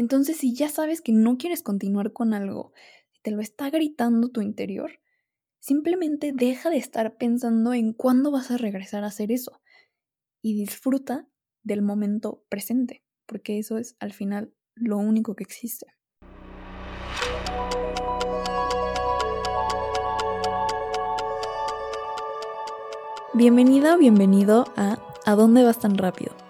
Entonces, si ya sabes que no quieres continuar con algo, te lo está gritando tu interior, simplemente deja de estar pensando en cuándo vas a regresar a hacer eso y disfruta del momento presente, porque eso es al final lo único que existe. Bienvenida o bienvenido a ¿A dónde vas tan rápido?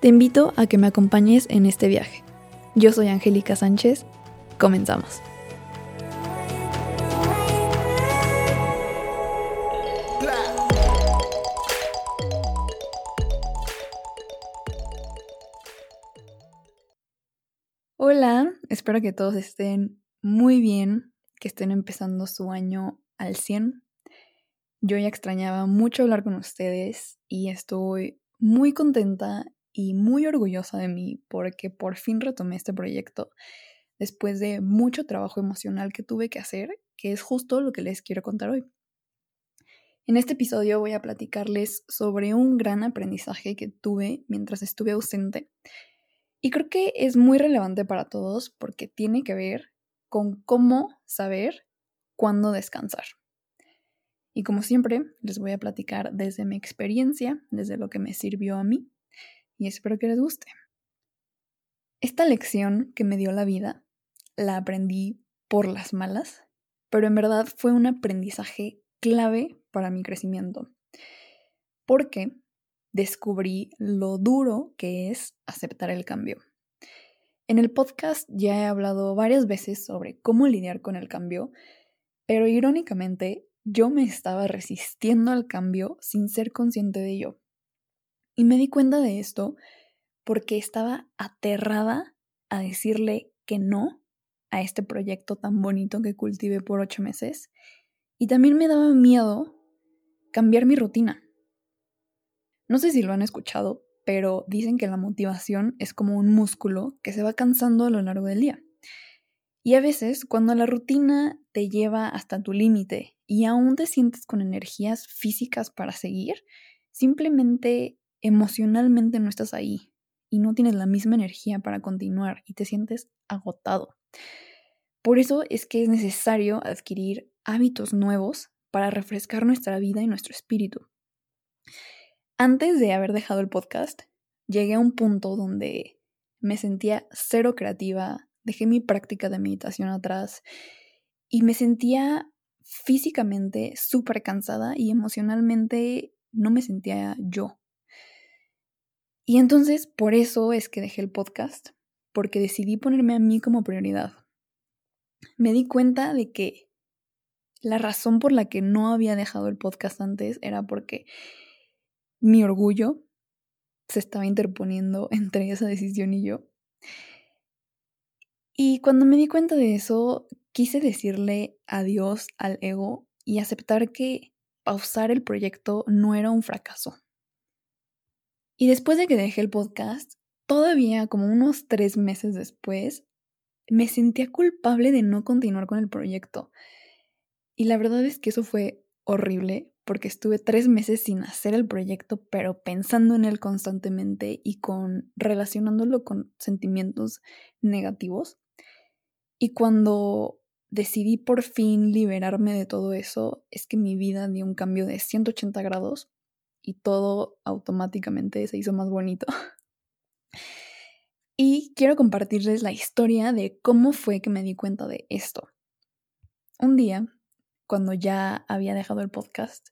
Te invito a que me acompañes en este viaje. Yo soy Angélica Sánchez. Comenzamos. Hola, espero que todos estén muy bien, que estén empezando su año al 100. Yo ya extrañaba mucho hablar con ustedes y estoy muy contenta y muy orgullosa de mí porque por fin retomé este proyecto después de mucho trabajo emocional que tuve que hacer, que es justo lo que les quiero contar hoy. En este episodio voy a platicarles sobre un gran aprendizaje que tuve mientras estuve ausente y creo que es muy relevante para todos porque tiene que ver con cómo saber cuándo descansar. Y como siempre, les voy a platicar desde mi experiencia, desde lo que me sirvió a mí, y espero que les guste. Esta lección que me dio la vida la aprendí por las malas, pero en verdad fue un aprendizaje clave para mi crecimiento, porque descubrí lo duro que es aceptar el cambio. En el podcast ya he hablado varias veces sobre cómo lidiar con el cambio, pero irónicamente yo me estaba resistiendo al cambio sin ser consciente de ello. Y me di cuenta de esto porque estaba aterrada a decirle que no a este proyecto tan bonito que cultivé por ocho meses. Y también me daba miedo cambiar mi rutina. No sé si lo han escuchado, pero dicen que la motivación es como un músculo que se va cansando a lo largo del día. Y a veces, cuando la rutina te lleva hasta tu límite y aún te sientes con energías físicas para seguir, simplemente emocionalmente no estás ahí y no tienes la misma energía para continuar y te sientes agotado. Por eso es que es necesario adquirir hábitos nuevos para refrescar nuestra vida y nuestro espíritu. Antes de haber dejado el podcast, llegué a un punto donde me sentía cero creativa, dejé mi práctica de meditación atrás y me sentía físicamente súper cansada y emocionalmente no me sentía yo. Y entonces por eso es que dejé el podcast, porque decidí ponerme a mí como prioridad. Me di cuenta de que la razón por la que no había dejado el podcast antes era porque mi orgullo se estaba interponiendo entre esa decisión y yo. Y cuando me di cuenta de eso, quise decirle adiós al ego y aceptar que pausar el proyecto no era un fracaso. Y después de que dejé el podcast, todavía como unos tres meses después, me sentía culpable de no continuar con el proyecto. Y la verdad es que eso fue horrible porque estuve tres meses sin hacer el proyecto, pero pensando en él constantemente y con relacionándolo con sentimientos negativos. Y cuando decidí por fin liberarme de todo eso, es que mi vida dio un cambio de 180 grados y todo automáticamente se hizo más bonito. y quiero compartirles la historia de cómo fue que me di cuenta de esto. Un día, cuando ya había dejado el podcast,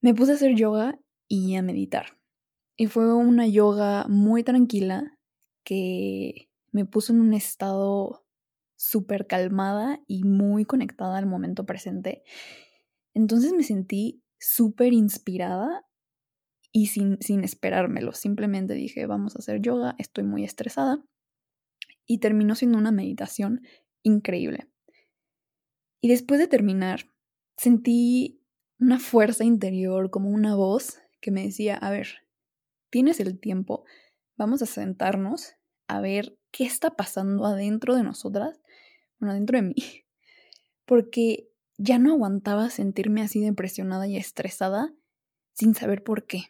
me puse a hacer yoga y a meditar. Y fue una yoga muy tranquila que me puso en un estado súper calmada y muy conectada al momento presente. Entonces me sentí súper inspirada y sin, sin esperármelo. Simplemente dije, vamos a hacer yoga, estoy muy estresada. y terminó siendo una meditación increíble. Y después de terminar, sentí una fuerza interior, como una voz que me decía, a ver, tienes el tiempo, vamos a sentarnos a ver qué está pasando adentro de nosotras, bueno, adentro de mí, porque ya no aguantaba sentirme así depresionada y estresada sin saber por qué.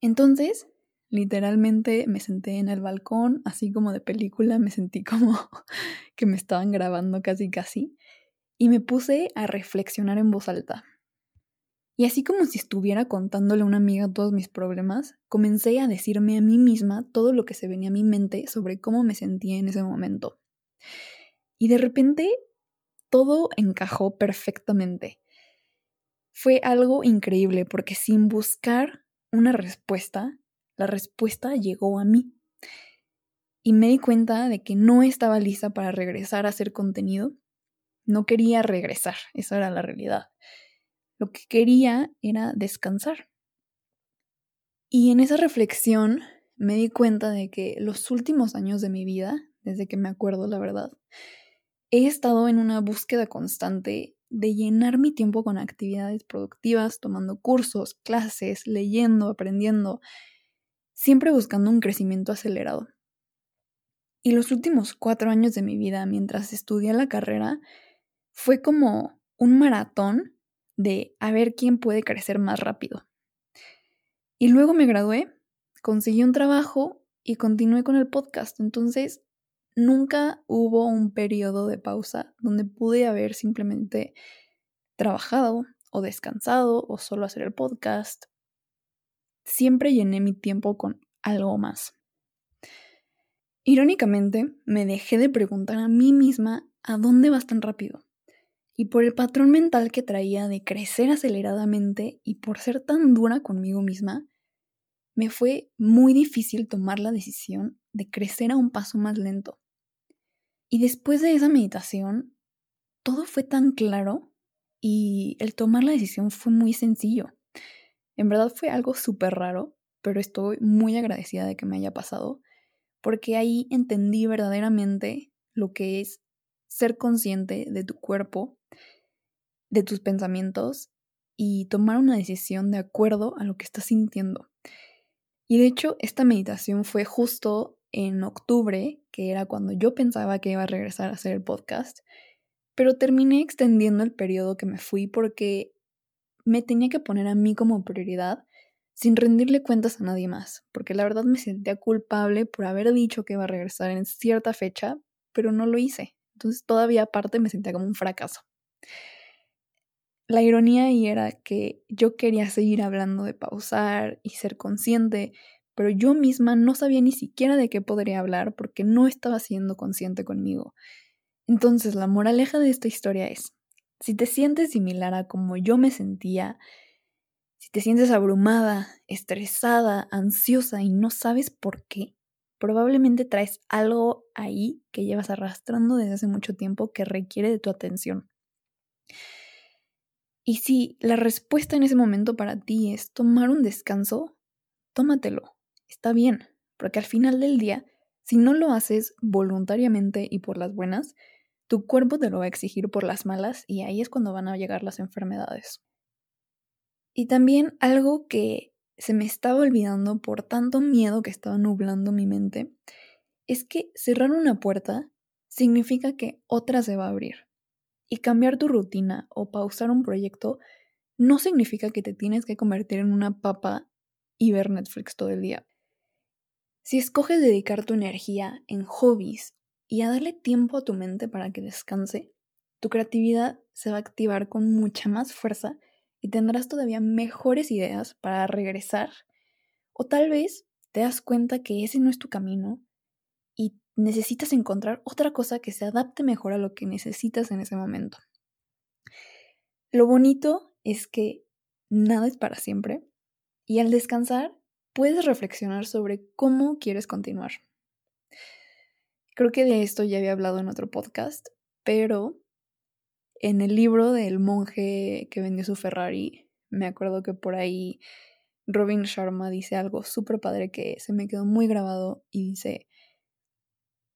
Entonces, literalmente me senté en el balcón, así como de película, me sentí como que me estaban grabando casi casi, y me puse a reflexionar en voz alta. Y así como si estuviera contándole a una amiga todos mis problemas, comencé a decirme a mí misma todo lo que se venía a mi mente sobre cómo me sentía en ese momento. Y de repente todo encajó perfectamente. Fue algo increíble porque sin buscar una respuesta, la respuesta llegó a mí. Y me di cuenta de que no estaba lista para regresar a hacer contenido. No quería regresar, esa era la realidad. Lo que quería era descansar. Y en esa reflexión me di cuenta de que los últimos años de mi vida, desde que me acuerdo la verdad, he estado en una búsqueda constante de llenar mi tiempo con actividades productivas, tomando cursos, clases, leyendo, aprendiendo, siempre buscando un crecimiento acelerado. Y los últimos cuatro años de mi vida, mientras estudié la carrera, fue como un maratón de a ver quién puede crecer más rápido. Y luego me gradué, conseguí un trabajo y continué con el podcast. Entonces, nunca hubo un periodo de pausa donde pude haber simplemente trabajado o descansado o solo hacer el podcast. Siempre llené mi tiempo con algo más. Irónicamente, me dejé de preguntar a mí misma a dónde vas tan rápido. Y por el patrón mental que traía de crecer aceleradamente y por ser tan dura conmigo misma, me fue muy difícil tomar la decisión de crecer a un paso más lento. Y después de esa meditación, todo fue tan claro y el tomar la decisión fue muy sencillo. En verdad fue algo súper raro, pero estoy muy agradecida de que me haya pasado, porque ahí entendí verdaderamente lo que es ser consciente de tu cuerpo, de tus pensamientos y tomar una decisión de acuerdo a lo que estás sintiendo. Y de hecho, esta meditación fue justo en octubre, que era cuando yo pensaba que iba a regresar a hacer el podcast, pero terminé extendiendo el periodo que me fui porque me tenía que poner a mí como prioridad sin rendirle cuentas a nadie más, porque la verdad me sentía culpable por haber dicho que iba a regresar en cierta fecha, pero no lo hice. Entonces todavía aparte me sentía como un fracaso. La ironía ahí era que yo quería seguir hablando de pausar y ser consciente, pero yo misma no sabía ni siquiera de qué podría hablar porque no estaba siendo consciente conmigo. Entonces, la moraleja de esta historia es, si te sientes similar a como yo me sentía, si te sientes abrumada, estresada, ansiosa y no sabes por qué, probablemente traes algo ahí que llevas arrastrando desde hace mucho tiempo que requiere de tu atención. Y si la respuesta en ese momento para ti es tomar un descanso, tómatelo está bien, porque al final del día, si no lo haces voluntariamente y por las buenas, tu cuerpo te lo va a exigir por las malas y ahí es cuando van a llegar las enfermedades. Y también algo que se me estaba olvidando por tanto miedo que estaba nublando mi mente, es que cerrar una puerta significa que otra se va a abrir. Y cambiar tu rutina o pausar un proyecto no significa que te tienes que convertir en una papa y ver Netflix todo el día. Si escoges dedicar tu energía en hobbies y a darle tiempo a tu mente para que descanse, tu creatividad se va a activar con mucha más fuerza y tendrás todavía mejores ideas para regresar. O tal vez te das cuenta que ese no es tu camino y necesitas encontrar otra cosa que se adapte mejor a lo que necesitas en ese momento. Lo bonito es que nada es para siempre y al descansar puedes reflexionar sobre cómo quieres continuar. Creo que de esto ya había hablado en otro podcast, pero en el libro del monje que vendió su Ferrari, me acuerdo que por ahí Robin Sharma dice algo súper padre que se me quedó muy grabado y dice,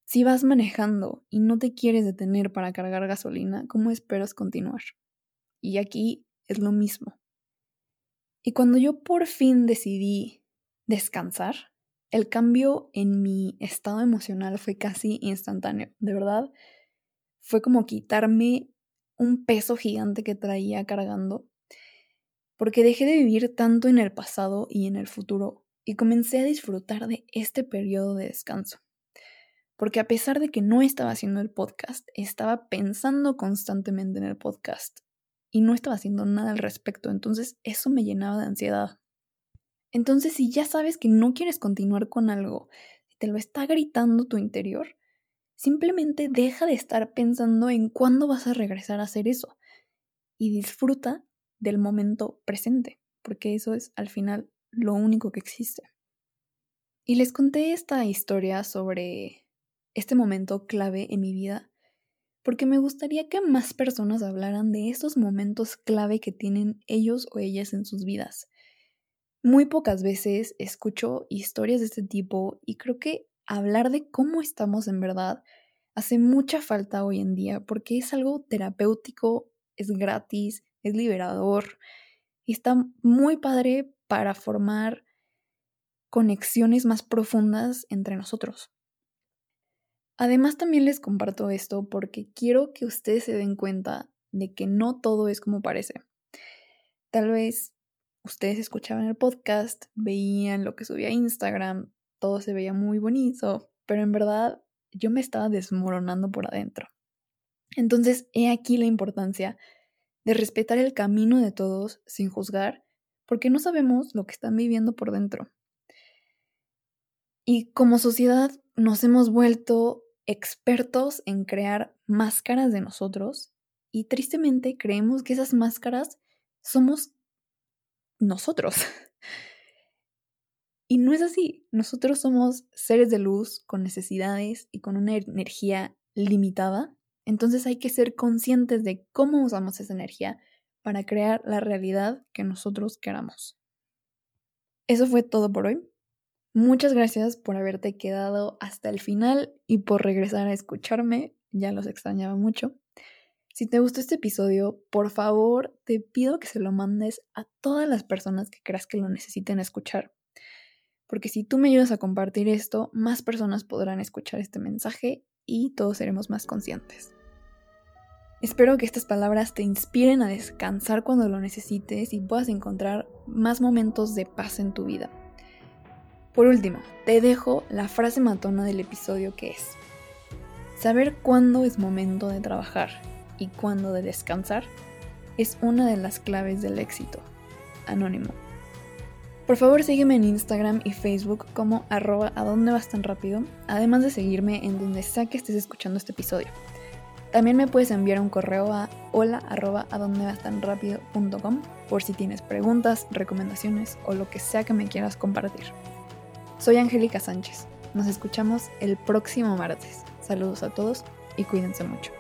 Si vas manejando y no te quieres detener para cargar gasolina, ¿cómo esperas continuar? Y aquí es lo mismo. Y cuando yo por fin decidí descansar, el cambio en mi estado emocional fue casi instantáneo. De verdad, fue como quitarme un peso gigante que traía cargando, porque dejé de vivir tanto en el pasado y en el futuro y comencé a disfrutar de este periodo de descanso. Porque a pesar de que no estaba haciendo el podcast, estaba pensando constantemente en el podcast y no estaba haciendo nada al respecto, entonces eso me llenaba de ansiedad. Entonces, si ya sabes que no quieres continuar con algo, te lo está gritando tu interior, simplemente deja de estar pensando en cuándo vas a regresar a hacer eso y disfruta del momento presente, porque eso es al final lo único que existe. Y les conté esta historia sobre este momento clave en mi vida porque me gustaría que más personas hablaran de estos momentos clave que tienen ellos o ellas en sus vidas. Muy pocas veces escucho historias de este tipo y creo que hablar de cómo estamos en verdad hace mucha falta hoy en día porque es algo terapéutico, es gratis, es liberador y está muy padre para formar conexiones más profundas entre nosotros. Además también les comparto esto porque quiero que ustedes se den cuenta de que no todo es como parece. Tal vez ustedes escuchaban el podcast, veían lo que subía a Instagram, todo se veía muy bonito, pero en verdad yo me estaba desmoronando por adentro. Entonces, he aquí la importancia de respetar el camino de todos sin juzgar, porque no sabemos lo que están viviendo por dentro. Y como sociedad nos hemos vuelto expertos en crear máscaras de nosotros y tristemente creemos que esas máscaras somos nosotros. Y no es así. Nosotros somos seres de luz con necesidades y con una energía limitada. Entonces hay que ser conscientes de cómo usamos esa energía para crear la realidad que nosotros queramos. Eso fue todo por hoy. Muchas gracias por haberte quedado hasta el final y por regresar a escucharme. Ya los extrañaba mucho. Si te gustó este episodio, por favor te pido que se lo mandes a todas las personas que creas que lo necesiten escuchar. Porque si tú me ayudas a compartir esto, más personas podrán escuchar este mensaje y todos seremos más conscientes. Espero que estas palabras te inspiren a descansar cuando lo necesites y puedas encontrar más momentos de paz en tu vida. Por último, te dejo la frase matona del episodio que es, saber cuándo es momento de trabajar y cuándo de descansar es una de las claves del éxito. Anónimo. Por favor sígueme en Instagram y Facebook como arroba además de seguirme en donde sea que estés escuchando este episodio. También me puedes enviar un correo a hola arroba por si tienes preguntas, recomendaciones o lo que sea que me quieras compartir. Soy Angélica Sánchez. Nos escuchamos el próximo martes. Saludos a todos y cuídense mucho.